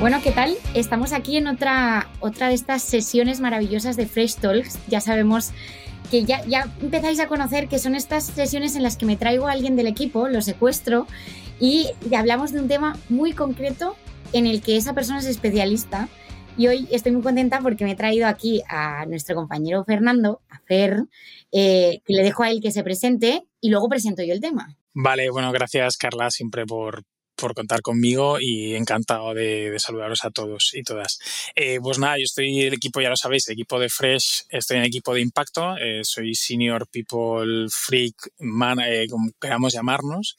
Bueno, ¿qué tal? Estamos aquí en otra, otra de estas sesiones maravillosas de Fresh Talks. Ya sabemos que ya, ya empezáis a conocer que son estas sesiones en las que me traigo a alguien del equipo, lo secuestro y hablamos de un tema muy concreto en el que esa persona es especialista. Y hoy estoy muy contenta porque me he traído aquí a nuestro compañero Fernando, a Fer, eh, que le dejo a él que se presente y luego presento yo el tema. Vale, bueno, gracias Carla siempre por, por contar conmigo y encantado de, saludaros a todos y todas. Eh, pues nada, yo estoy el equipo, ya lo sabéis, el equipo de Fresh, estoy en el equipo de Impacto, eh, soy Senior People Freak, man, eh, como queramos llamarnos.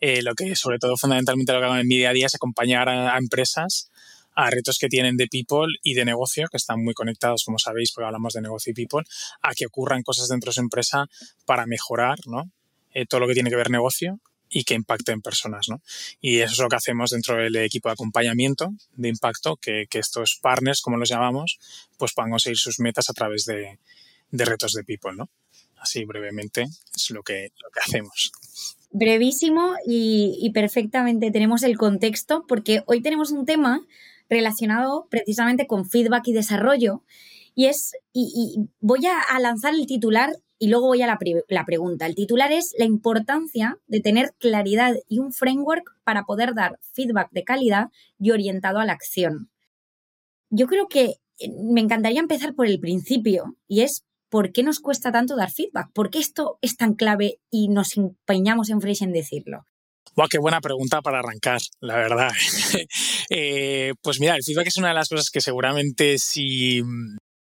lo que sobre todo fundamentalmente lo que hago en mi día a día es acompañar a, empresas a retos que tienen de people y de negocio, que están muy conectados, como sabéis, porque hablamos de negocio y people, a que ocurran cosas dentro de su empresa para mejorar ¿no? todo lo que tiene que ver negocio y que impacte en personas. ¿no? Y eso es lo que hacemos dentro del equipo de acompañamiento de impacto, que, estos partners, como los llamamos, pues puedan conseguir sus metas a través de, de retos de people. ¿no? Así brevemente es lo que, lo que hacemos. Brevísimo y, perfectamente tenemos el contexto porque hoy tenemos un tema relacionado precisamente con feedback y desarrollo y es, y, voy a, lanzar el titular y luego voy a la, la, pregunta. El titular es la importancia de tener claridad y un framework para poder dar feedback de calidad y orientado a la acción. Yo creo que eh, me encantaría empezar por el principio y es ¿por qué nos cuesta tanto dar feedback? ¿Por qué esto es tan clave y nos empeñamos en Fresh en decirlo? Wow, qué buena pregunta para arrancar, la verdad. eh, pues mira, el feedback es una de las cosas que seguramente si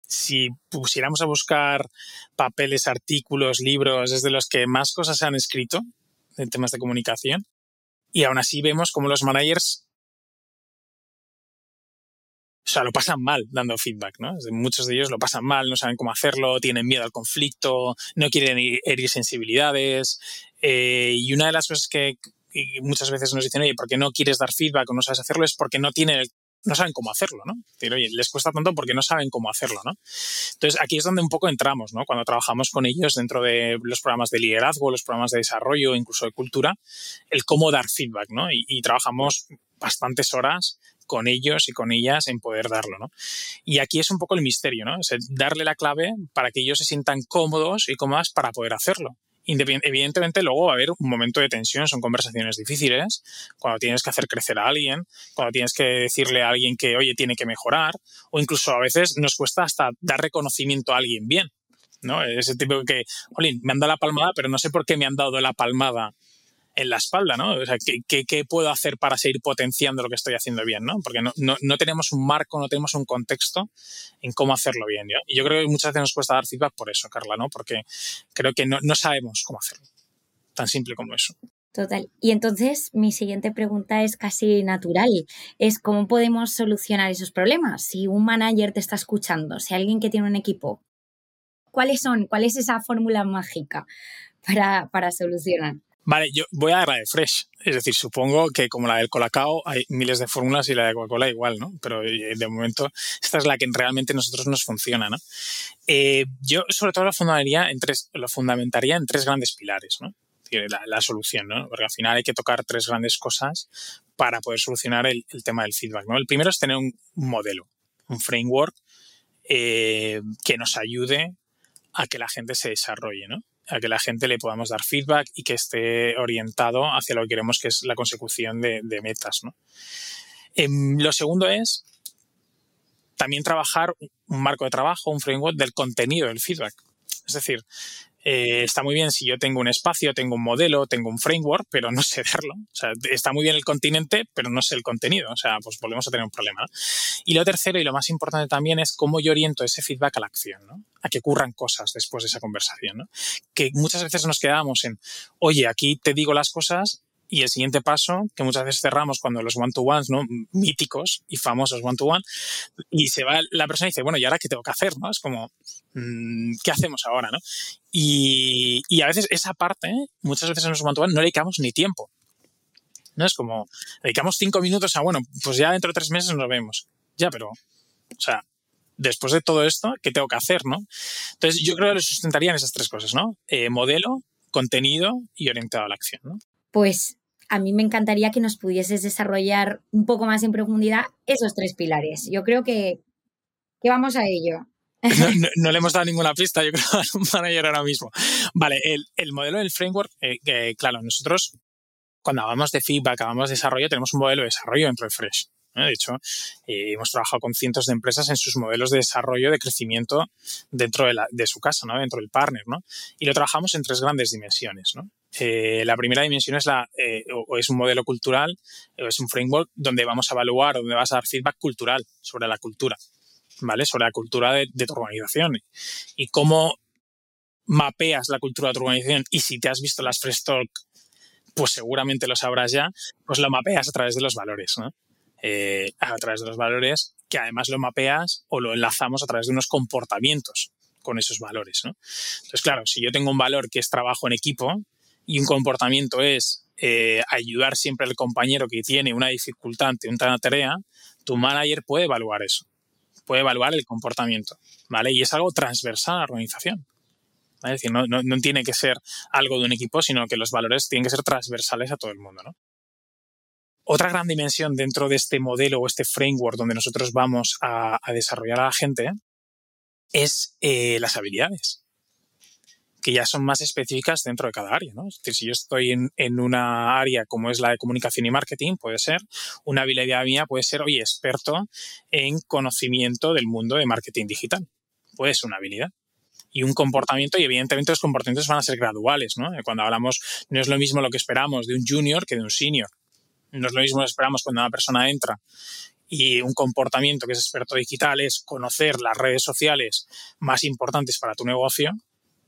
si pusiéramos a buscar papeles, artículos, libros, es de los que más cosas se han escrito en temas de comunicación. Y aún así vemos como los managers o sea, lo pasan mal dando feedback, ¿no? Muchos de ellos lo pasan mal, no saben cómo hacerlo, tienen miedo al conflicto, no quieren herir sensibilidades. Eh, y una de las cosas que muchas veces nos dicen, oye, ¿por qué no quieres dar feedback o no sabes hacerlo? Es porque no tienen el no saben cómo hacerlo, ¿no? Oye, les cuesta tanto porque no saben cómo hacerlo, ¿no? Entonces, aquí es donde un poco entramos, ¿no? Cuando trabajamos con ellos dentro de los programas de liderazgo, los programas de desarrollo, incluso de cultura, el cómo dar feedback, ¿no? Y, trabajamos bastantes horas con ellos y con ellas en poder darlo, ¿no? Y aquí es un poco el misterio, ¿no? Darle la clave para que ellos se sientan cómodos y cómodas para poder hacerlo evidentemente luego va a haber un momento de tensión, son conversaciones difíciles, cuando tienes que hacer crecer a alguien, cuando tienes que decirle a alguien que, oye, tiene que mejorar, o incluso a veces nos cuesta hasta dar reconocimiento a alguien bien, ¿no? Ese tipo que, jolín, me han dado la palmada, pero no sé por qué me han dado la palmada en la espalda, ¿no? O sea, ¿qué, ¿qué, puedo hacer para seguir potenciando lo que estoy haciendo bien, ¿no? Porque no, tenemos un marco, no tenemos un contexto en cómo hacerlo bien, ¿no? Y yo creo que muchas veces nos cuesta dar feedback por eso, Carla, ¿no? Porque creo que no, sabemos cómo hacerlo. Tan simple como eso. Total. Y entonces mi siguiente pregunta es casi natural. Es cómo podemos solucionar esos problemas. Si un manager te está escuchando, si alguien que tiene un equipo, ¿cuáles son? ¿Cuál es esa fórmula mágica para solucionar? Vale, yo voy a la de Fresh. Es decir, supongo que como la del Colacao hay miles de fórmulas y la de Coca-Cola igual, ¿no? Pero eh, de momento esta es la que realmente a nosotros nos funciona, ¿no? Eh, yo sobre todo lo fundamentaría en tres, lo fundamentaría en tres grandes pilares, ¿no? La, la, solución, ¿no? Porque al final hay que tocar tres grandes cosas para poder solucionar el, el tema del feedback, ¿no? El primero es tener un, un modelo, un framework eh, que nos ayude a que la gente se desarrolle, ¿no? A que la gente le podamos dar feedback y que esté orientado hacia lo que queremos, que es la consecución de, metas. ¿no? Eh, lo segundo es también trabajar un marco de trabajo, un framework del contenido del feedback. Es decir, eh, está muy bien si yo tengo un espacio, tengo un modelo, tengo un framework, pero no sé darlo. O sea, está muy bien el continente, pero no sé el contenido. O sea, pues volvemos a tener un problema. Y lo tercero y lo más importante también es cómo yo oriento ese feedback a la acción, ¿no? a que ocurran cosas después de esa conversación. ¿no? Que muchas veces nos quedamos en, oye, aquí te digo las cosas y el siguiente paso, que muchas veces cerramos cuando los one-to-ones, ¿no? Míticos y famosos one-to-one, y se va la persona y dice, bueno, ¿y ahora qué tengo que hacer? ¿no? Es como, ¿qué hacemos ahora? ¿no? Y, a veces esa parte, muchas veces en los one-to-one no dedicamos ni tiempo. ¿No? Es como, dedicamos cinco minutos a, bueno, pues ya dentro de tres meses nos vemos. Ya, pero, o sea, después de todo esto, ¿qué tengo que hacer? ¿no? Entonces, yo creo que lo sustentarían esas tres cosas, ¿no? Eh, modelo, contenido y orientado a la acción. Pues a mí me encantaría que nos pudieses desarrollar un poco más en profundidad esos tres pilares. Yo creo que, que vamos a ello. No, le hemos dado ninguna pista, yo creo, a un manager ahora mismo. Vale, el, modelo del framework, eh, claro, nosotros cuando hablamos de feedback, hablamos de desarrollo, tenemos un modelo de desarrollo dentro de Fresh. De hecho, eh, hemos trabajado con cientos de empresas en sus modelos de desarrollo, de crecimiento dentro de, la, de su casa, ¿no? dentro del partner. ¿no? Y lo trabajamos en tres grandes dimensiones. ¿no? Eh, la primera dimensión es, la, o es un modelo cultural, o es un framework donde vamos a evaluar, donde vas a dar feedback cultural sobre la cultura. ¿Vale? Sobre la cultura de, tu organización y cómo mapeas la cultura de tu organización y si te has visto las Fresh Talk, pues seguramente lo sabrás ya, pues lo mapeas a través de los valores, ¿no? Eh, a través de los valores que además lo mapeas o lo enlazamos a través de unos comportamientos con esos valores, ¿no? Entonces, claro, si yo tengo un valor que es trabajo en equipo y un comportamiento es eh, ayudar siempre al compañero que tiene una dificultad ante una tarea, tu manager puede evaluar eso puede evaluar el comportamiento, ¿vale? Y es algo transversal a la organización. Es decir, no, tiene que ser algo de un equipo, sino que los valores tienen que ser transversales a todo el mundo, ¿no? Otra gran dimensión dentro de este modelo o este framework donde nosotros vamos a, desarrollar a la gente es eh, las habilidades que ya son más específicas dentro de cada área. ¿no? Es decir, si yo estoy en, una área como es la de comunicación y marketing, puede ser, una habilidad mía puede ser, oye, experto en conocimiento del mundo de marketing digital. Puede ser una habilidad y un comportamiento, y evidentemente los comportamientos van a ser graduales, ¿no? Cuando hablamos, no es lo mismo lo que esperamos de un junior que de un senior. No es lo mismo lo que esperamos cuando una persona entra y un comportamiento que es experto digital es conocer las redes sociales más importantes para tu negocio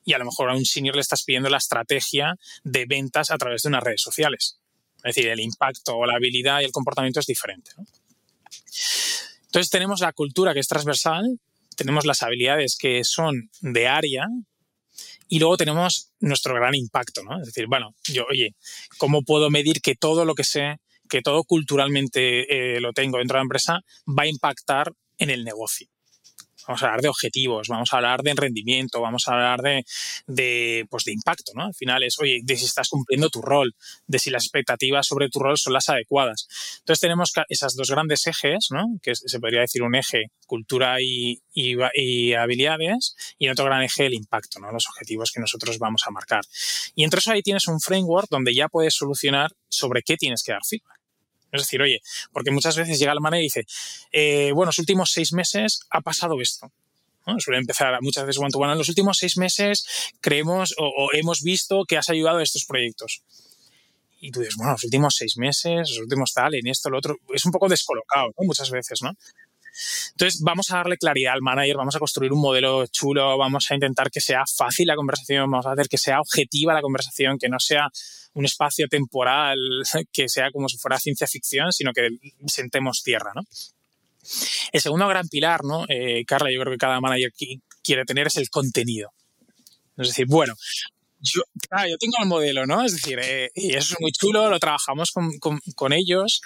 y a lo mejor a un senior le estás pidiendo la estrategia de ventas a través de unas redes sociales. Es decir, el impacto o la habilidad y el comportamiento es diferente. Entonces tenemos la cultura que es transversal, tenemos las habilidades que son de área y luego tenemos nuestro gran impacto, ¿no? Es decir, bueno, yo, oye, ¿cómo puedo medir que todo lo que sé, que todo culturalmente eh, lo tengo dentro de la empresa, va a impactar en el negocio? Vamos a hablar de objetivos, vamos a hablar de rendimiento, vamos a hablar de, pues de impacto, ¿no? Al final es, oye, de si estás cumpliendo tu rol, de si las expectativas sobre tu rol son las adecuadas. Entonces tenemos esas dos grandes ejes, ¿no? Que se podría decir un eje cultura y, y, habilidades y otro gran eje el impacto, ¿no? Los objetivos que nosotros vamos a marcar. Y entre eso ahí tienes un framework donde ya puedes solucionar sobre qué tienes que dar feedback. Es decir, oye, porque muchas veces llega el manager y dice, eh, bueno, los últimos seis meses ha pasado esto. Suele empezar muchas veces cuando, bueno, en los últimos seis meses creemos o, hemos visto que has ayudado a estos proyectos. Y tú dices, bueno, los últimos seis meses, los últimos tal, en esto, lo otro, es un poco descolocado, ¿no? Muchas veces, ¿no? Entonces, vamos a darle claridad al manager, vamos a construir un modelo chulo, vamos a intentar que sea fácil la conversación, vamos a hacer que sea objetiva la conversación, que no sea un espacio temporal que sea como si fuera ciencia ficción, sino que sentemos tierra, ¿no? El segundo gran pilar, ¿no? Eh, Carla, yo creo que cada manager quiere tener es el contenido. Es decir, bueno, yo, yo tengo el modelo, ¿no? Es decir, eh, y eso es muy chulo, lo trabajamos con, con ellos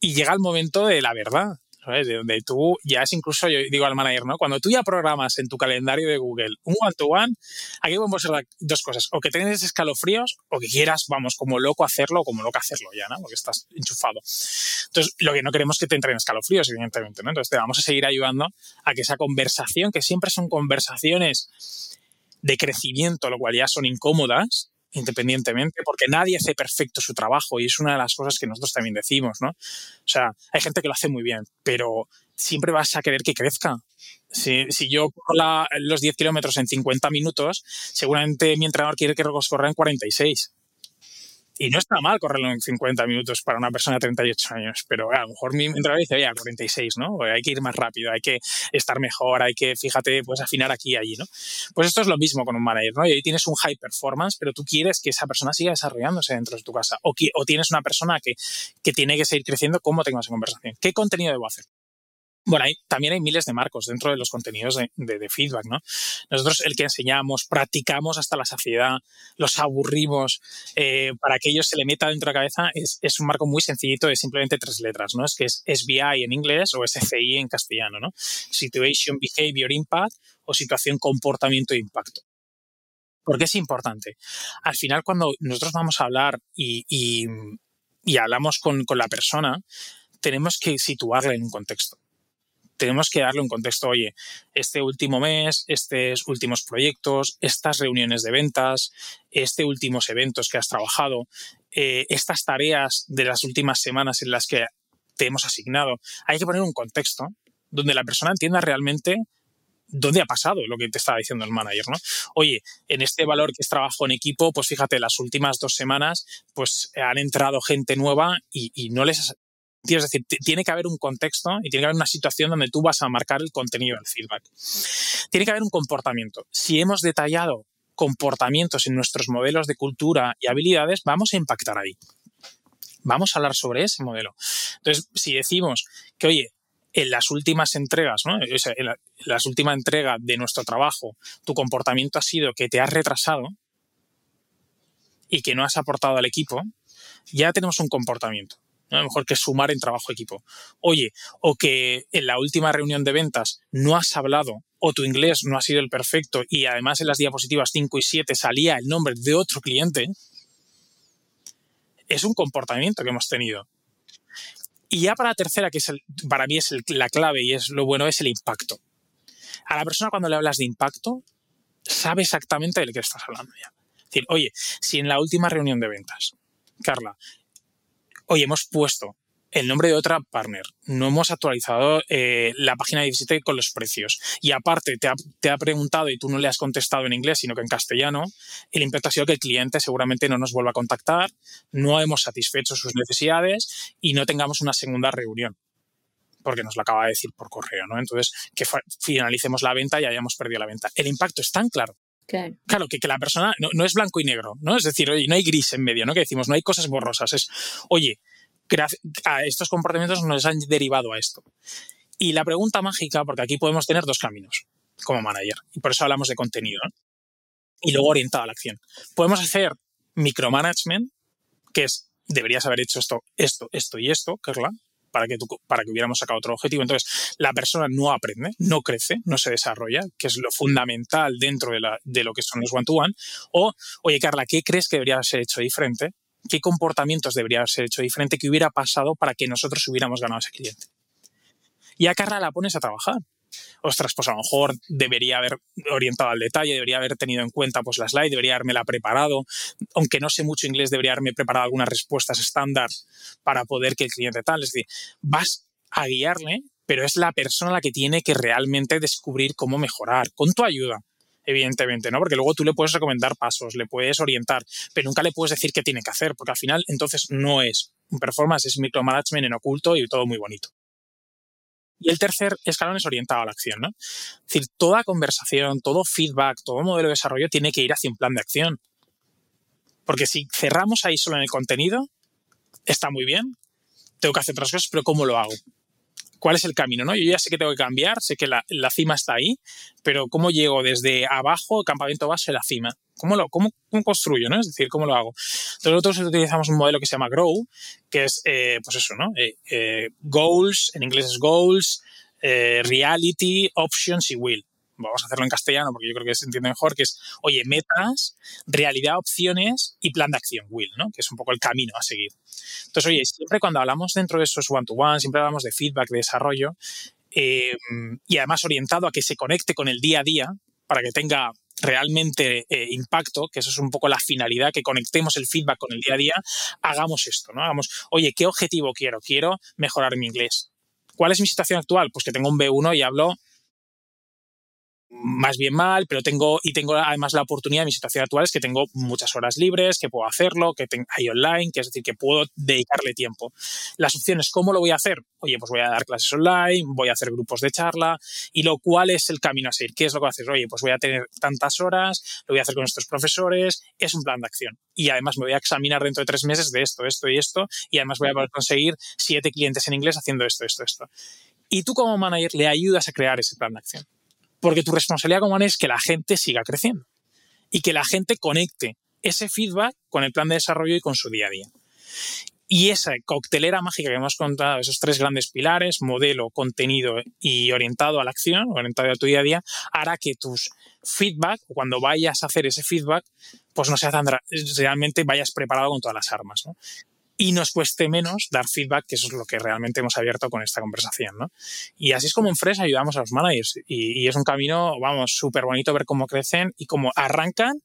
y llega el momento de la verdad. De donde tú ya es incluso, yo digo al manager, ¿no? Cuando tú ya programas en tu calendario de Google un one-to-one, aquí podemos hacer dos cosas. O que tengas escalofríos o que quieras, vamos, como loco hacerlo o como loco hacerlo ya, ¿no? Porque estás enchufado. Entonces, lo que no queremos es que te entren escalofríos, evidentemente. Entonces, te vamos a seguir ayudando a que esa conversación, que siempre son conversaciones de crecimiento, lo cual ya son incómodas, independientemente, porque nadie hace perfecto su trabajo y es una de las cosas que nosotros también decimos, ¿no? O sea, hay gente que lo hace muy bien, pero siempre vas a querer que crezca. Si, yo corro los 10 kilómetros en 50 minutos, seguramente mi entrenador quiere que los corra en 46. Y no está mal correrlo en 50 minutos para una persona de 38 años, pero a lo mejor mi entrenador dice, oye, 46, ¿no? Hay que ir más rápido, hay que estar mejor, hay que, fíjate, pues afinar aquí y allí, ¿no? Pues esto es lo mismo con un manager, ¿no? Y ahí tienes un high performance, pero tú quieres que esa persona siga desarrollándose dentro de tu casa. O, o tienes una persona que, que tiene que seguir creciendo, ¿cómo tengo esa conversación? ¿Qué contenido debo hacer? Bueno, también hay miles de marcos dentro de los contenidos de, feedback, ¿no? Nosotros el que enseñamos, practicamos hasta la saciedad, los aburrimos, eh, para que ellos se le meta dentro de la cabeza, es, un marco muy sencillito de simplemente tres letras, ¿no? Es que es SBI en inglés o SCI en castellano, ¿no? Situation, Behavior, Impact o situación, comportamiento e impacto. Porque es importante. Al final, cuando nosotros vamos a hablar y, y, hablamos con, con la persona, tenemos que situarla en un contexto tenemos que darle un contexto, oye, este último mes, estos últimos proyectos, estas reuniones de ventas, este últimos eventos que has trabajado, eh, estas tareas de las últimas semanas en las que te hemos asignado. Hay que poner un contexto donde la persona entienda realmente dónde ha pasado lo que te estaba diciendo el manager, ¿no? Oye, en este valor que es trabajo en equipo, pues fíjate, las últimas dos semanas, pues han entrado gente nueva y, y no les es decir, tiene que haber un contexto y tiene que haber una situación donde tú vas a marcar el contenido del feedback. Tiene que haber un comportamiento. Si hemos detallado comportamientos en nuestros modelos de cultura y habilidades, vamos a impactar ahí. Vamos a hablar sobre ese modelo. Entonces, si decimos que, oye, en las últimas entregas, ¿no? en la, las última entrega de nuestro trabajo, tu comportamiento ha sido que te has retrasado y que no has aportado al equipo, ya tenemos un comportamiento. A lo mejor que sumar en trabajo equipo. Oye, o que en la última reunión de ventas no has hablado o tu inglés no ha sido el perfecto y además en las diapositivas 5 y 7 salía el nombre de otro cliente, es un comportamiento que hemos tenido. Y ya para la tercera, que es para mí es la clave y es lo bueno, es el impacto. A la persona cuando le hablas de impacto, sabe exactamente de lo que estás hablando ya. Es decir, oye, si en la última reunión de ventas, Carla, hoy hemos puesto el nombre de otra partner, no hemos actualizado eh, la página 17 con los precios y aparte te ha, preguntado y tú no le has contestado en inglés sino que en castellano, el impacto ha sido que el cliente seguramente no nos vuelva a contactar, no hemos satisfecho sus necesidades y no tengamos una segunda reunión porque nos lo acaba de decir por correo, ¿no? Entonces, que finalicemos la venta y hayamos perdido la venta. El impacto es tan claro Claro. que, que, la persona no, es blanco y negro, ¿no? Es decir, no hay gris en medio, ¿no? Que decimos, no hay cosas borrosas. Es, oye, a estos comportamientos nos han derivado a esto. Y la pregunta mágica, porque aquí podemos tener dos caminos como manager, y por eso hablamos de contenido, ¿no? Y luego orientado a la acción. Podemos hacer micromanagement, que es, deberías haber hecho esto, esto, esto y esto, Carla, para que, para que hubiéramos sacado otro objetivo. Entonces, la persona no aprende, no crece, no se desarrolla, que es lo fundamental dentro de, la, de lo que son los one-to-one. O, oye, Carla, ¿qué crees que debería ser hecho diferente? ¿Qué comportamientos debería ser hecho diferente? ¿Qué hubiera pasado para que nosotros hubiéramos ganado ese cliente? Y a Carla la pones a trabajar ostras, pues a lo mejor debería haber orientado al detalle, debería haber tenido en cuenta pues la slide, debería haberme la preparado, aunque no sé mucho inglés, debería haberme preparado algunas respuestas estándar para poder que el cliente tal, es decir, vas a guiarle, pero es la persona la que tiene que realmente descubrir cómo mejorar, con tu ayuda evidentemente, ¿no? Porque luego tú le puedes recomendar pasos, le puedes orientar, pero nunca le puedes decir qué tiene que hacer, porque al final entonces no es un performance, es micromanagement en oculto y todo muy bonito. Y el tercer escalón es orientado a la acción, ¿no? Es decir, toda conversación, todo feedback, todo modelo de desarrollo tiene que ir hacia un plan de acción. Porque si cerramos ahí solo en el contenido, está muy bien, tengo que hacer otras cosas, pero ¿cómo lo hago? ¿Cuál es el camino? ¿no? Yo ya sé que tengo que cambiar, sé que la, cima está ahí, pero ¿cómo llego desde abajo, campamento base, a la cima? ¿Cómo, lo, cómo, construyo? ¿no? Es decir, ¿cómo lo hago? Entonces nosotros utilizamos un modelo que se llama Grow, que es, eh, pues eso, ¿no? Eh, eh, goals, en inglés es goals, reality, options y will. Vamos a hacerlo en castellano porque yo creo que se entiende mejor, que es, oye, metas, realidad, opciones y plan de acción, will, ¿no? Que es un poco el camino a seguir. Entonces, oye, siempre cuando hablamos dentro de esos one-to-one, siempre hablamos de feedback, de desarrollo, y además orientado a que se conecte con el día a día para que tenga realmente eh, impacto, que eso es un poco la finalidad, que conectemos el feedback con el día a día, hagamos esto, ¿no? Hagamos, oye, ¿qué objetivo quiero? Quiero mejorar mi inglés. ¿Cuál es mi situación actual? Pues que tengo un B1 y hablo más bien mal, pero tengo, y tengo además la oportunidad, mi situación actual es que tengo muchas horas libres, que puedo hacerlo, que hay online, que es decir, que puedo dedicarle tiempo. Las opciones, ¿cómo lo voy a hacer? Oye, pues voy a dar clases online, voy a hacer grupos de charla, y lo cual es el camino a seguir. ¿Qué es lo que hacer? Oye, pues voy a tener tantas horas, lo voy a hacer con estos profesores, es un plan de acción. Y además me voy a examinar dentro de tres meses de esto, esto y esto, y además voy a poder conseguir siete clientes en inglés haciendo esto, esto, esto. Y tú como manager le ayudas a crear ese plan de acción. Porque tu responsabilidad como es que la gente siga creciendo y que la gente conecte ese feedback con el plan de desarrollo y con su día a día. Y esa coctelera mágica que hemos contado, esos tres grandes pilares, modelo, contenido y orientado a la acción, orientado a tu día a día, hará que tus feedback, cuando vayas a hacer ese feedback, pues no sea tan realmente vayas preparado con todas las armas. Y nos cueste menos dar feedback, que eso es lo que realmente hemos abierto con esta conversación. ¿no? Y así es como en Fresh ayudamos a los managers y, es un camino, vamos, súper bonito ver cómo crecen y cómo arrancan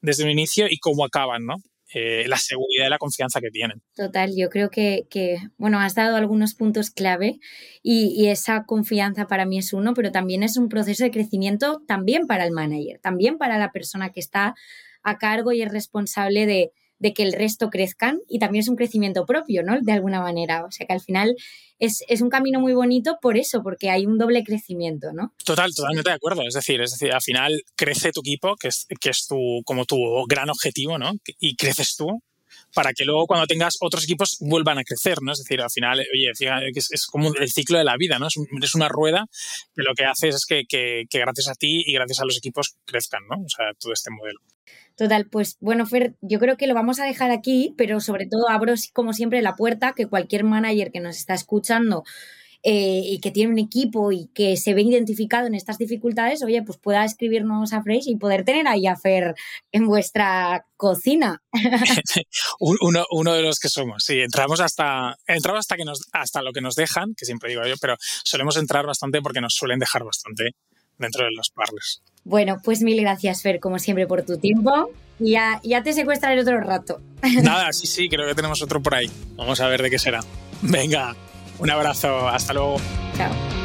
desde un inicio y cómo acaban, ¿no? Eh, la seguridad y la confianza que tienen. Total, yo creo que, que bueno, has dado algunos puntos clave y, y, esa confianza para mí es uno, pero también es un proceso de crecimiento también para el manager, también para la persona que está a cargo y es responsable de, de que el resto crezcan y también es un crecimiento propio, ¿no? De alguna manera. O sea que al final es, un camino muy bonito por eso, porque hay un doble crecimiento, ¿no? Total, totalmente de acuerdo. Es decir, es decir, al final crece tu equipo, que es, que es tu, como tu gran objetivo, ¿no? Y creces tú para que luego cuando tengas otros equipos vuelvan a crecer, ¿no? Es decir, al final, oye, es, como el ciclo de la vida, ¿no? Es, una rueda que lo que hace es que, que, que, gracias a ti y gracias a los equipos crezcan, ¿no? O sea, todo este modelo. Total, pues bueno, Fer, yo creo que lo vamos a dejar aquí, pero sobre todo abro como siempre la puerta que cualquier manager que nos está escuchando eh, y que tiene un equipo y que se ve identificado en estas dificultades, oye, pues pueda escribirnos a Fresh y poder tener ahí a Fer en vuestra cocina. uno, uno, de los que somos, sí, entramos hasta, entramos hasta, que nos, hasta lo que nos dejan, que siempre digo yo, pero solemos entrar bastante porque nos suelen dejar bastante dentro de los partners. Bueno, pues mil gracias, Fer, como siempre, por tu tiempo. Y ya, ya te secuestraré otro rato. Nada, sí, sí, creo que tenemos otro por ahí. Vamos a ver de qué será. Venga, un abrazo, hasta luego. Chao.